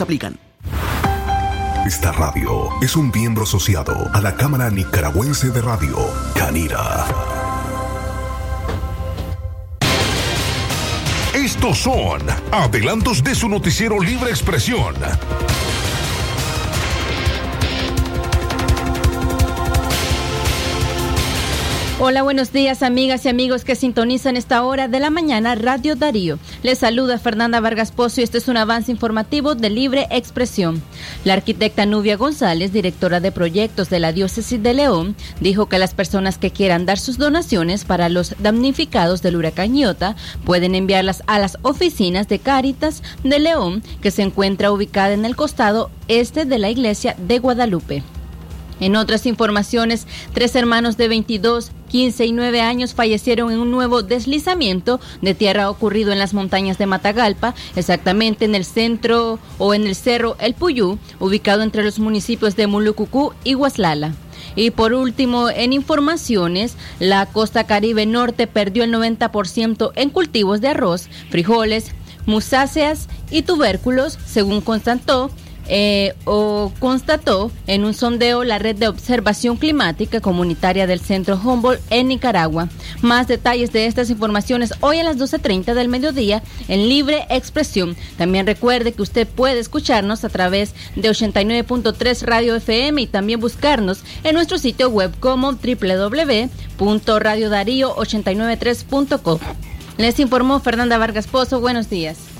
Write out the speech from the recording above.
Aplican. Esta radio es un miembro asociado a la Cámara Nicaragüense de Radio, Canira. Estos son adelantos de su noticiero Libre Expresión. Hola, buenos días amigas y amigos que sintonizan esta hora de la mañana Radio Darío. Les saluda Fernanda Vargas Pozo y este es un avance informativo de Libre Expresión. La arquitecta Nubia González, directora de proyectos de la Diócesis de León, dijo que las personas que quieran dar sus donaciones para los damnificados del huracán Iota pueden enviarlas a las oficinas de Cáritas de León, que se encuentra ubicada en el costado este de la iglesia de Guadalupe. En otras informaciones, tres hermanos de 22, 15 y 9 años fallecieron en un nuevo deslizamiento de tierra ocurrido en las montañas de Matagalpa, exactamente en el centro o en el cerro El Puyú, ubicado entre los municipios de Mulucucú y Huaslala. Y por último, en informaciones, la costa caribe norte perdió el 90% en cultivos de arroz, frijoles, musáceas y tubérculos, según constató eh, o constató en un sondeo la red de observación climática comunitaria del Centro Humboldt en Nicaragua. Más detalles de estas informaciones hoy a las 12.30 del mediodía en libre expresión. También recuerde que usted puede escucharnos a través de 89.3 Radio FM y también buscarnos en nuestro sitio web como www.radiodarío893.com. Les informó Fernanda Vargas Pozo. Buenos días.